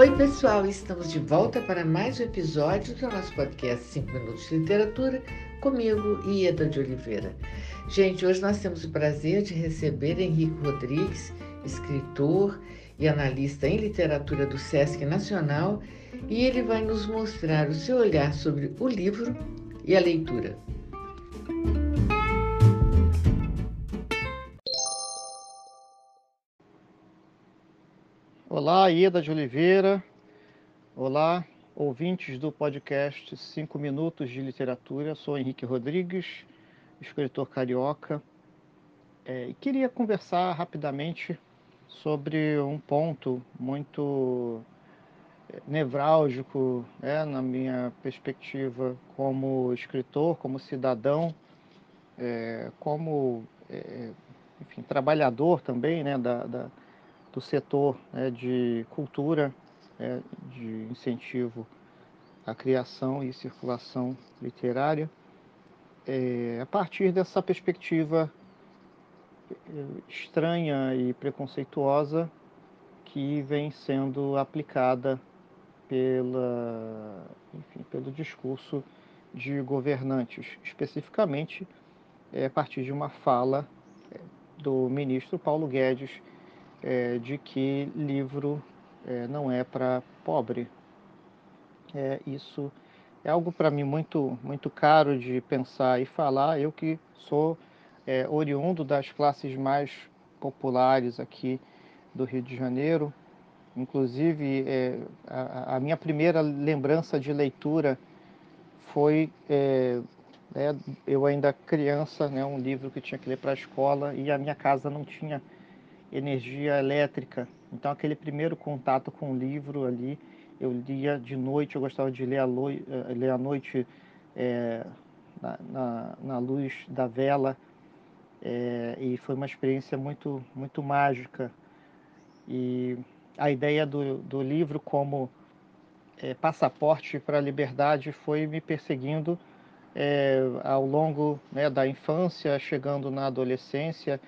Oi, pessoal, estamos de volta para mais um episódio do nosso podcast 5 Minutos de Literatura, comigo, Ieda de Oliveira. Gente, hoje nós temos o prazer de receber Henrique Rodrigues, escritor e analista em literatura do SESC Nacional, e ele vai nos mostrar o seu olhar sobre o livro e a leitura. Olá, Ieda de Oliveira. Olá, ouvintes do podcast 5 Minutos de Literatura. Sou Henrique Rodrigues, escritor carioca. É, e queria conversar rapidamente sobre um ponto muito é, nevrálgico né, na minha perspectiva como escritor, como cidadão, é, como é, enfim, trabalhador também né, da, da do setor né, de cultura, né, de incentivo à criação e circulação literária, é, a partir dessa perspectiva é, estranha e preconceituosa que vem sendo aplicada pela, enfim, pelo discurso de governantes, especificamente é, a partir de uma fala é, do ministro Paulo Guedes é, de que livro é, não é para pobre. É, isso é algo para mim muito, muito caro de pensar e falar. Eu que sou é, oriundo das classes mais populares aqui do Rio de Janeiro, inclusive é, a, a, minha primeira lembrança de leitura foi é, é, eu ainda criança, né, um livro que tinha que ler para a escola e a minha casa não tinha energia elétrica. Então, aquele primeiro contato com o livro ali, eu lia de noite, eu gostava de ler à, eh, ler à noite é, na, na, na, luz da vela, é, e foi uma experiência muito, muito mágica. E a ideia do, do livro como é, passaporte para a liberdade foi me perseguindo ao longo né, da infância, chegando na adolescência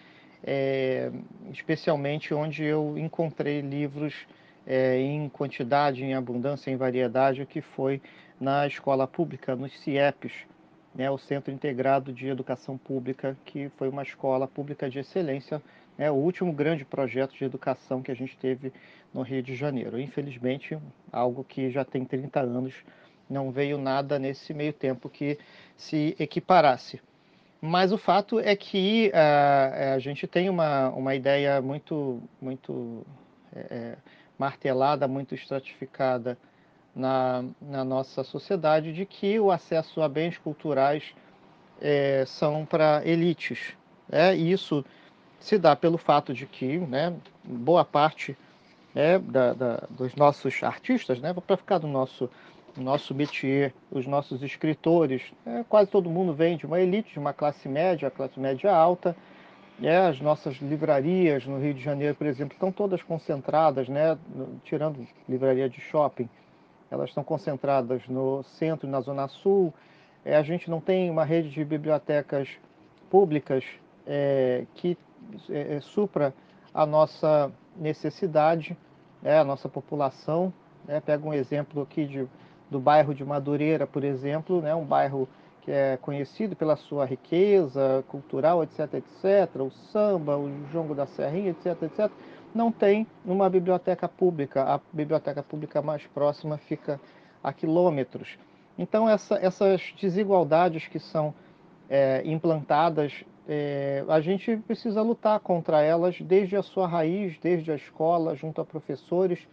é, especialmente onde eu encontrei livros é, em quantidade, em abundância, em variedade, que foi na escola pública, nos CIEPs, né, o Centro Integrado de Educação Pública, que foi uma escola pública de excelência, né, o último grande projeto de educação que a gente teve no Rio de Janeiro. Infelizmente, algo que já tem 30 anos, não veio nada nesse meio tempo que se equiparasse. Mas o fato é que uh, a gente tem uma, uma ideia muito, muito é, martelada, muito estratificada na, na nossa sociedade de que o acesso a bens culturais é, são para elites. É, e isso se dá pelo fato de que né, boa parte né, da, da, dos nossos artistas, né, para ficar do nosso nosso métier, os nossos escritores, é, quase todo mundo vem de uma elite, de uma classe média, classe média alta. É, as nossas livrarias no Rio de Janeiro, por exemplo, estão todas concentradas, né, tirando livraria de shopping, elas estão concentradas no centro e na zona sul. É, a gente não tem uma rede de bibliotecas públicas é, que é, é supra a nossa necessidade, é, a nossa população. Pega um exemplo aqui de do bairro de Madureira, por exemplo, né, um bairro que é conhecido pela sua riqueza cultural, etc, etc, o samba, o jongo da serrinha, etc, etc, não tem uma biblioteca pública. A biblioteca pública mais próxima fica a quilômetros. Então, essa, essas desigualdades que são é, implantadas, é, a gente precisa lutar contra elas desde a sua raiz, desde a escola, junto a professores,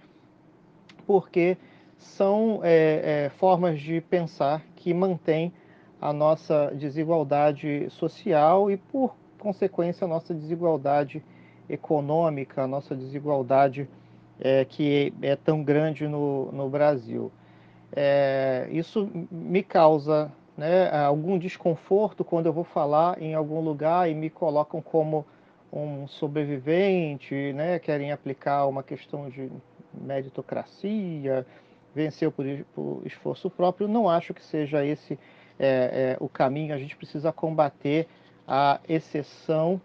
porque são é, é, formas de pensar que mantêm a nossa desigualdade social e, por consequência, a nossa desigualdade econômica, a nossa desigualdade é, que é tão grande no, no Brasil. É, isso me causa né, algum desconforto quando eu vou falar em algum lugar e me colocam como um sobrevivente, né, querem aplicar uma questão de meritocracia, venceu por, por esforço próprio. Não acho que seja esse é, é, o caminho. A gente precisa combater a exceção.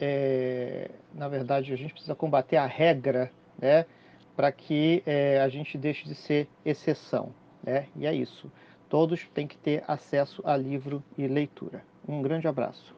É, na verdade, a gente precisa combater a regra, né? para que é, a gente deixe de ser exceção. Né? E é isso. Todos têm que ter acesso a livro e leitura. Um grande abraço.